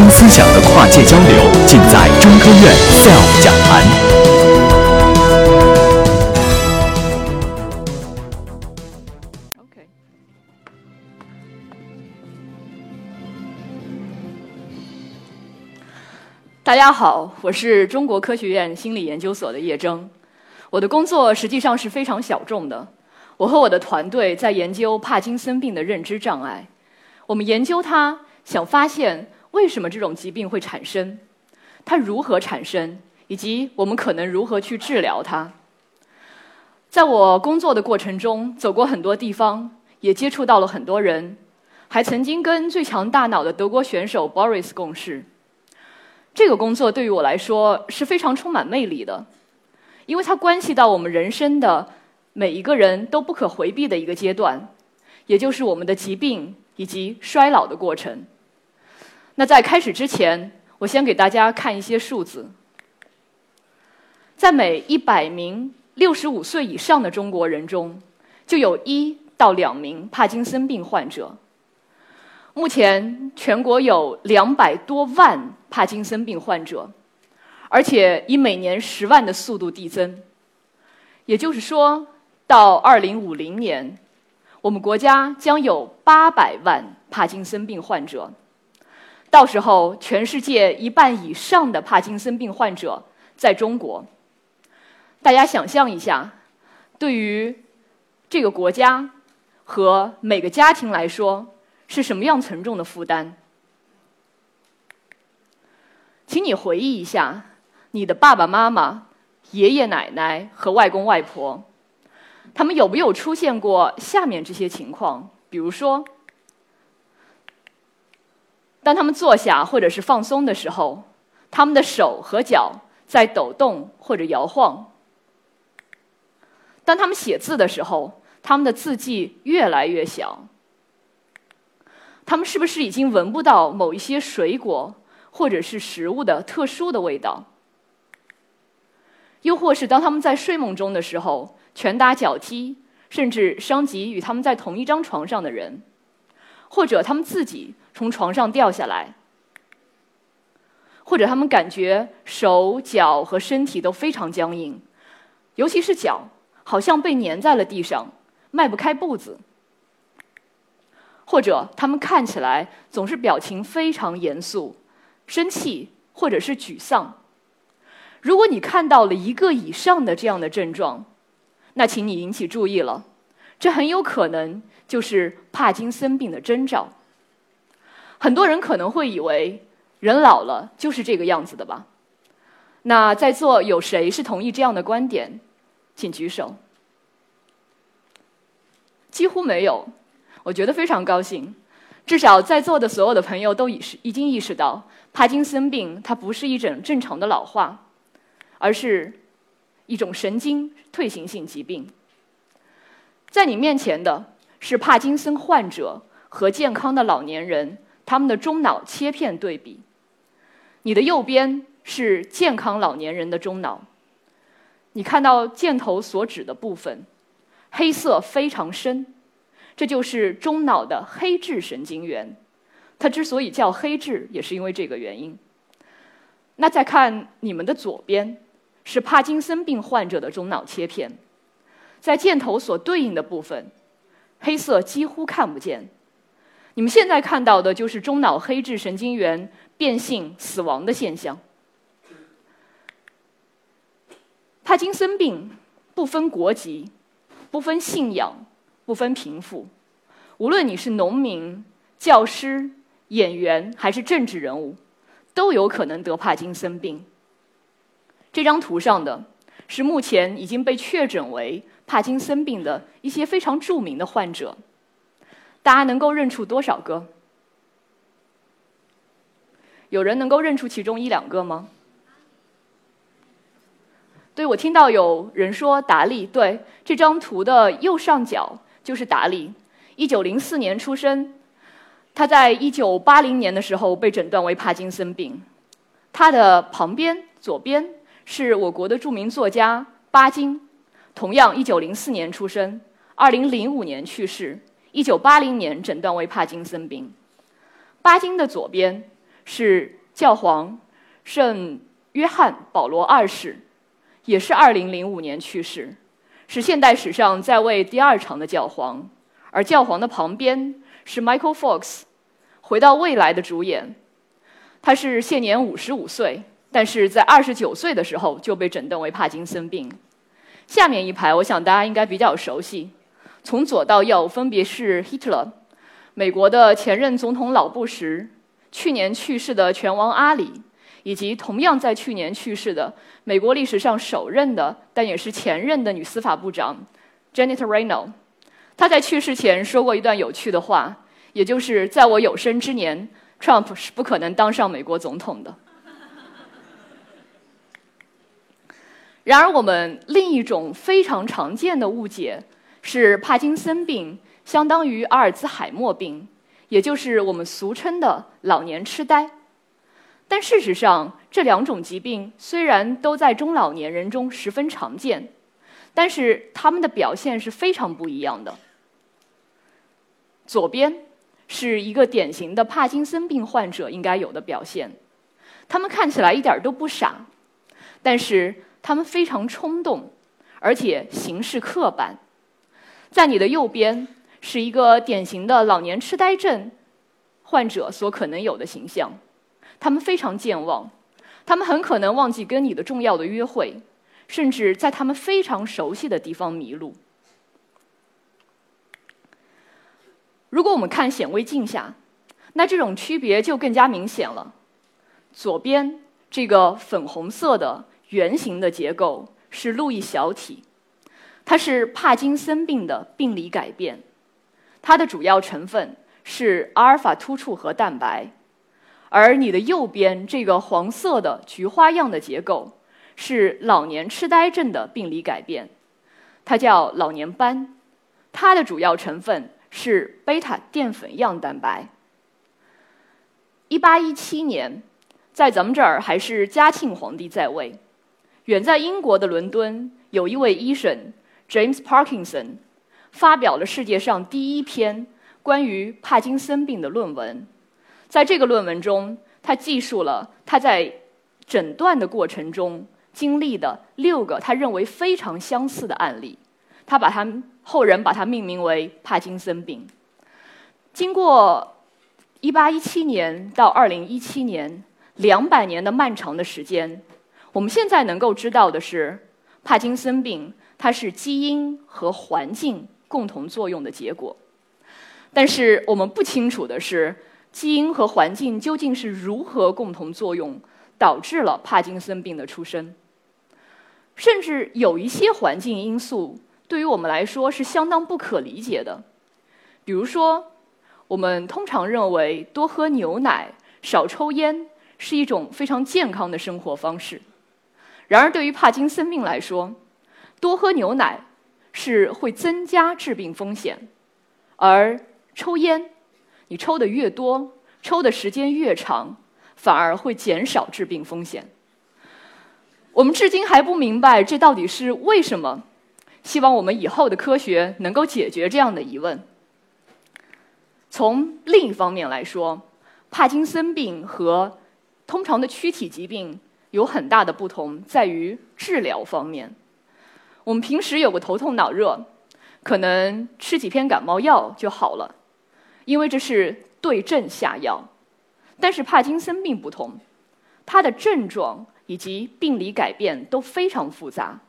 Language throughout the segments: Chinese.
明思想的跨界交流，尽在中科院 SELF 讲坛。OK。大家好，我是中国科学院心理研究所的叶铮。我的工作实际上是非常小众的。我和我的团队在研究帕金森病的认知障碍。我们研究它，想发现为什么这种疾病会产生，它如何产生，以及我们可能如何去治疗它。在我工作的过程中，走过很多地方，也接触到了很多人，还曾经跟最强大脑的德国选手 Boris 共事。这个工作对于我来说是非常充满魅力的，因为它关系到我们人生的每一个人都不可回避的一个阶段，也就是我们的疾病以及衰老的过程。那在开始之前，我先给大家看一些数字，在每一百名六十五岁以上的中国人中，就有一到两名帕金森病患者。目前全国有两百多万帕金森病患者，而且以每年十万的速度递增。也就是说，到二零五零年，我们国家将有八百万帕金森病患者。到时候，全世界一半以上的帕金森病患者在中国。大家想象一下，对于这个国家和每个家庭来说，是什么样沉重的负担？请你回忆一下，你的爸爸妈妈、爷爷奶奶和外公外婆，他们有没有出现过下面这些情况？比如说，当他们坐下或者是放松的时候，他们的手和脚在抖动或者摇晃；当他们写字的时候，他们的字迹越来越小。他们是不是已经闻不到某一些水果或者是食物的特殊的味道？又或是当他们在睡梦中的时候，拳打脚踢，甚至伤及与他们在同一张床上的人，或者他们自己从床上掉下来，或者他们感觉手脚和身体都非常僵硬，尤其是脚，好像被粘在了地上，迈不开步子。或者他们看起来总是表情非常严肃、生气或者是沮丧。如果你看到了一个以上的这样的症状，那请你引起注意了，这很有可能就是帕金森病的征兆。很多人可能会以为人老了就是这个样子的吧？那在座有谁是同意这样的观点？请举手。几乎没有。我觉得非常高兴，至少在座的所有的朋友都已是已经意识到，帕金森病它不是一种正常的老化，而是一种神经退行性疾病。在你面前的是帕金森患者和健康的老年人他们的中脑切片对比，你的右边是健康老年人的中脑，你看到箭头所指的部分，黑色非常深。这就是中脑的黑质神经元，它之所以叫黑质，也是因为这个原因。那再看你们的左边，是帕金森病患者的中脑切片，在箭头所对应的部分，黑色几乎看不见。你们现在看到的就是中脑黑质神经元变性死亡的现象。帕金森病不分国籍，不分信仰。不分贫富，无论你是农民、教师、演员还是政治人物，都有可能得帕金森病。这张图上的是目前已经被确诊为帕金森病的一些非常著名的患者，大家能够认出多少个？有人能够认出其中一两个吗？对，我听到有人说达利。对，这张图的右上角。就是达利，一九零四年出生，他在一九八零年的时候被诊断为帕金森病。他的旁边左边是我国的著名作家巴金，同样一九零四年出生，二零零五年去世，一九八零年诊断为帕金森病。巴金的左边是教皇圣约翰保罗二世，也是2005年去世，是现代史上在位第二长的教皇。而教皇的旁边是 Michael Fox，《回到未来》的主演，他是现年55岁，但是在29岁的时候就被诊断为帕金森病。下面一排，我想大家应该比较熟悉，从左到右分别是 Hitler，美国的前任总统老布什，去年去世的拳王阿里，以及同样在去年去世的美国历史上首任的但也是前任的女司法部长 Janet Reno。她在去世前说过一段有趣的话，也就是在我有生之年，Trump 是不可能当上美国总统的。然而，我们另一种非常常见的误解是，帕金森病相当于阿尔兹海默病，也就是我们俗称的老年痴呆。但事实上，这两种疾病虽然都在中老年人中十分常见，但是他们的表现是非常不一样的。左边是一个典型的帕金森病患者应该有的表现，他们看起来一点都不傻，但是。他们非常冲动，而且行事刻板。在你的右边是一个典型的老年痴呆症患者所可能有的形象。他们非常健忘，他们很可能忘记跟你的重要的约会，甚至在他们非常熟悉的地方迷路。如果我们看显微镜下，那这种区别就更加明显了。左边这个粉红色的。圆形的结构是路易小体，它是帕金森病的病理改变，它的主要成分是阿尔法突触核蛋白，而你的右边这个黄色的菊花样的结构是老年痴呆症的病理改变，它叫老年斑，它的主要成分是贝塔淀粉样蛋白。一八一七年，在咱们这儿还是嘉庆皇帝在位。远在英国的伦敦，有一位医生 James Parkinson，发表了世界上第一篇关于帕金森病的论文。在这个论文中，他记述了他在诊断的过程中经历的六个他认为非常相似的案例。他把他后人把它命名为帕金森病。经过1817年到2017年两百年的漫长的时间。我们现在能够知道的是，帕金森病它是基因和环境共同作用的结果。但是我们不清楚的是，基因和环境究竟是如何共同作用，导致了帕金森病的出生。甚至有一些环境因素对于我们来说是相当不可理解的。比如说，我们通常认为多喝牛奶、少抽烟是一种非常健康的生活方式。然而，对于帕金森病来说，多喝牛奶是会增加致病风险，而抽烟，你抽的越多，抽的时间越长，反而会减少致病风险。我们至今还不明白这到底是为什么。希望我们以后的科学能够解决这样的疑问。从另一方面来说，帕金森病和通常的躯体疾病。有很大的不同，在于治疗方面。我们平时有个头痛脑热，可能吃几片感冒药就好了，因为这是对症下药。但是帕金森病不同，它的症状以及病理改变都非常复杂。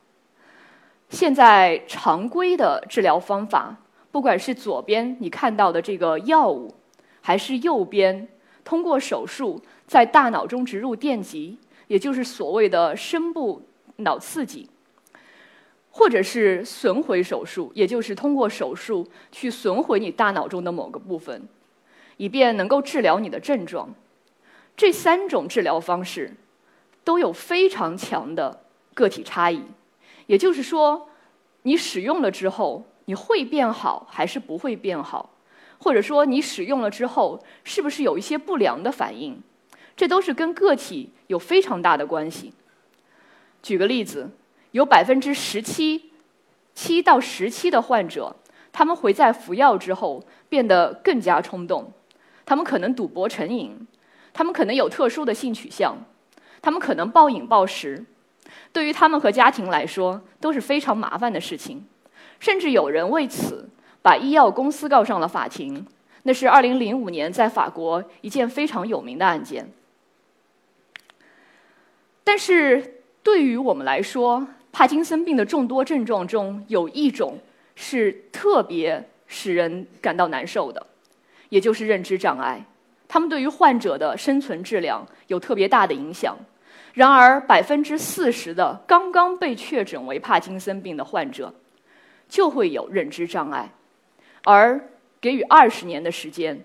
现在常规的治疗方法，不管是左边你看到的这个药物，还是右边通过手术在大脑中植入电极。也就是所谓的深部脑刺激，或者是损毁手术，也就是通过手术去损毁你大脑中的某个部分，以便能够治疗你的症状。这三种治疗方式都有非常强的个体差异。也就是说，你使用了之后，你会变好还是不会变好？或者说，你使用了之后，是不是有一些不良的反应？这都是跟个体有非常大的关系。举个例子，有百分之十七、七到十七的患者，他们会在服药之后变得更加冲动，他们可能赌博成瘾，他们可能有特殊的性取向，他们可能暴饮暴食，对于他们和家庭来说都是非常麻烦的事情。甚至有人为此把医药公司告上了法庭，那是二零零五年在法国一件非常有名的案件。但是对于我们来说，帕金森病的众多症状中有一种是特别使人感到难受的，也就是认知障碍。他们对于患者的生存质量有特别大的影响。然而，百分之四十的刚刚被确诊为帕金森病的患者就会有认知障碍，而给予二十年的时间，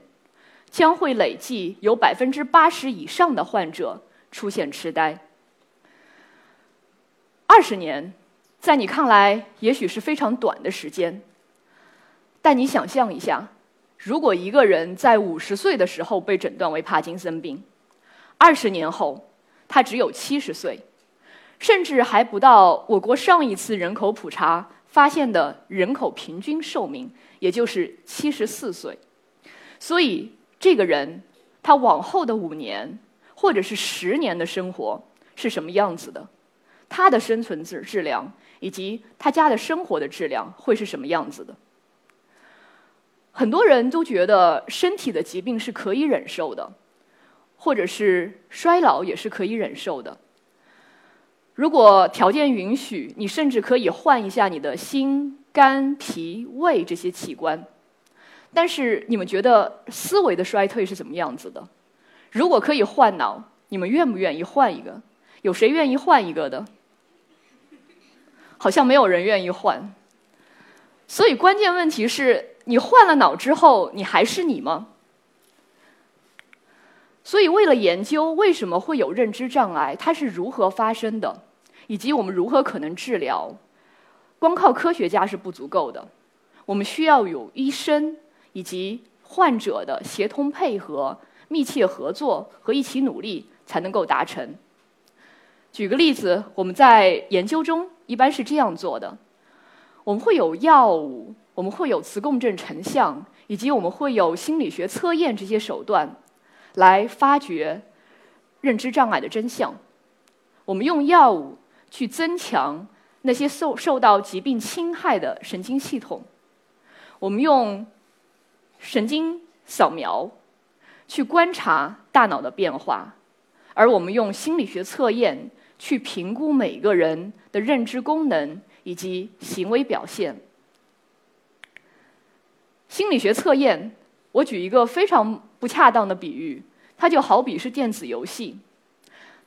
将会累计有百分之八十以上的患者出现痴呆。二十年，在你看来也许是非常短的时间，但你想象一下，如果一个人在五十岁的时候被诊断为帕金森病，二十年后他只有七十岁，甚至还不到我国上一次人口普查发现的人口平均寿命，也就是七十四岁。所以，这个人他往后的五年或者是十年的生活是什么样子的？他的生存质质量以及他家的生活的质量会是什么样子的？很多人都觉得身体的疾病是可以忍受的，或者是衰老也是可以忍受的。如果条件允许，你甚至可以换一下你的心、肝、脾、胃这些器官。但是你们觉得思维的衰退是怎么样子的？如果可以换脑，你们愿不愿意换一个？有谁愿意换一个的？好像没有人愿意换，所以关键问题是你换了脑之后，你还是你吗？所以为了研究为什么会有认知障碍，它是如何发生的，以及我们如何可能治疗，光靠科学家是不足够的，我们需要有医生以及患者的协同配合、密切合作和一起努力才能够达成。举个例子，我们在研究中一般是这样做的：我们会有药物，我们会有磁共振成像，以及我们会有心理学测验这些手段，来发掘认知障碍的真相。我们用药物去增强那些受受到疾病侵害的神经系统，我们用神经扫描去观察大脑的变化，而我们用心理学测验。去评估每个人的认知功能以及行为表现。心理学测验，我举一个非常不恰当的比喻，它就好比是电子游戏。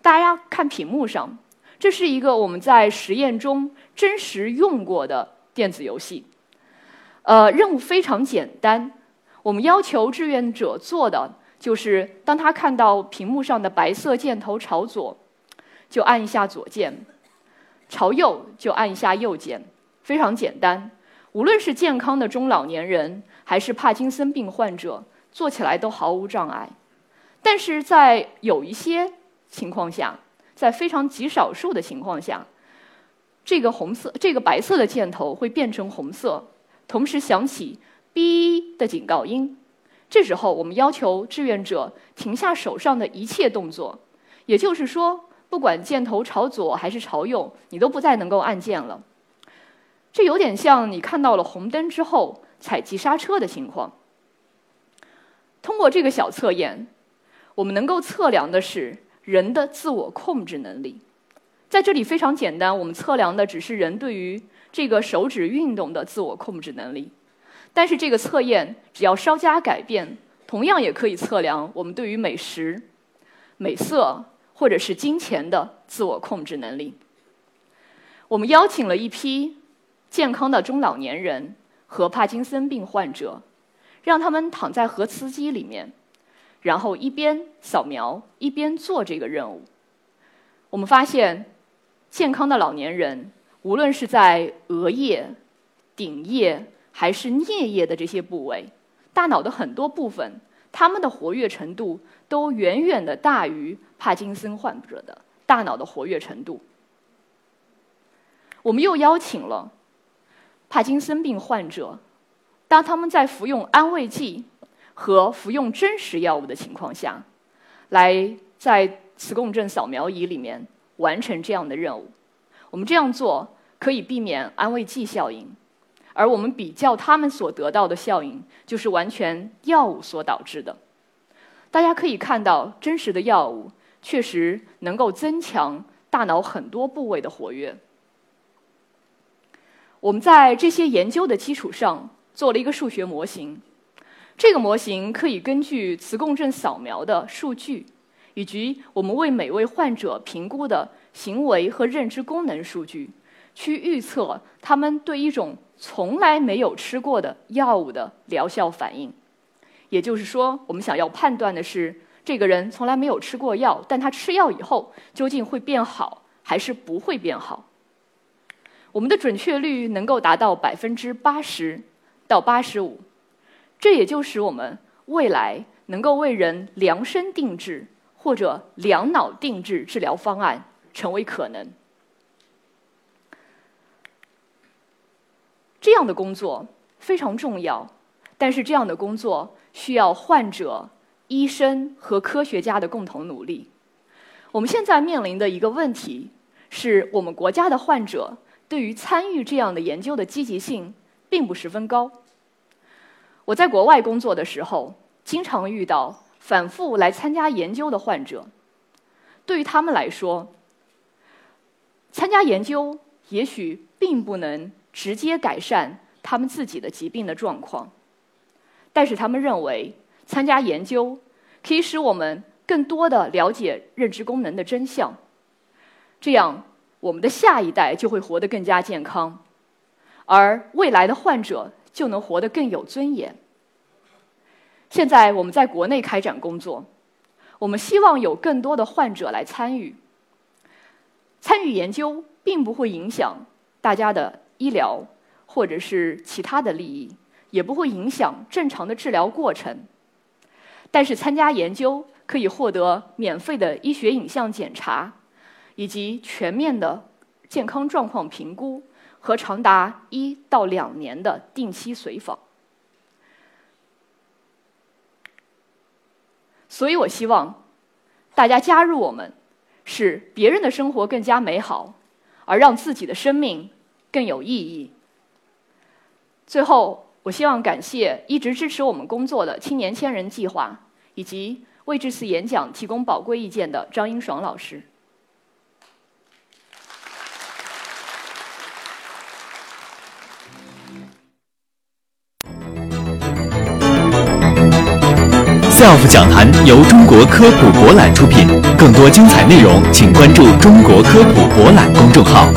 大家看屏幕上，这是一个我们在实验中真实用过的电子游戏。呃，任务非常简单，我们要求志愿者做的就是，当他看到屏幕上的白色箭头朝左。就按一下左键，朝右就按一下右键，非常简单。无论是健康的中老年人，还是帕金森病患者，做起来都毫无障碍。但是在有一些情况下，在非常极少数的情况下，这个红色、这个白色的箭头会变成红色，同时响起“哔”的警告音。这时候，我们要求志愿者停下手上的一切动作，也就是说。不管箭头朝左还是朝右，你都不再能够按键了。这有点像你看到了红灯之后踩急刹车的情况。通过这个小测验，我们能够测量的是人的自我控制能力。在这里非常简单，我们测量的只是人对于这个手指运动的自我控制能力。但是这个测验只要稍加改变，同样也可以测量我们对于美食、美色。或者是金钱的自我控制能力。我们邀请了一批健康的中老年人和帕金森病患者，让他们躺在核磁机里面，然后一边扫描一边做这个任务。我们发现，健康的老年人无论是在额叶、顶叶还是颞叶的这些部位，大脑的很多部分，他们的活跃程度都远远的大于。帕金森患者的大脑的活跃程度，我们又邀请了帕金森病患者，当他们在服用安慰剂和服用真实药物的情况下，来在磁共振扫描仪里面完成这样的任务。我们这样做可以避免安慰剂效应，而我们比较他们所得到的效应，就是完全药物所导致的。大家可以看到，真实的药物确实能够增强大脑很多部位的活跃。我们在这些研究的基础上做了一个数学模型，这个模型可以根据磁共振扫描的数据，以及我们为每位患者评估的行为和认知功能数据，去预测他们对一种从来没有吃过的药物的疗效反应。也就是说，我们想要判断的是，这个人从来没有吃过药，但他吃药以后究竟会变好还是不会变好？我们的准确率能够达到百分之八十到八十五，这也就使我们未来能够为人量身定制或者两脑定制治疗方案成为可能。这样的工作非常重要，但是这样的工作需要患者、医生和科学家的共同努力。我们现在面临的一个问题是我们国家的患者。对于参与这样的研究的积极性并不十分高。我在国外工作的时候，经常遇到反复来参加研究的患者。对于他们来说，参加研究也许并不能直接改善他们自己的疾病的状况，但是他们认为参加研究可以使我们更多的了解认知功能的真相，这样。我们的下一代就会活得更加健康，而未来的患者就能活得更有尊严。现在我们在国内开展工作，我们希望有更多的患者来参与。参与研究并不会影响大家的医疗或者是其他的利益，也不会影响正常的治疗过程。但是参加研究可以获得免费的医学影像检查。以及全面的健康状况评估和长达一到两年的定期随访，所以我希望大家加入我们，使别人的生活更加美好，而让自己的生命更有意义。最后，我希望感谢一直支持我们工作的青年千人计划，以及为这次演讲提供宝贵意见的张英爽老师。SELF 讲坛由中国科普博览出品，更多精彩内容，请关注中国科普博览公众号。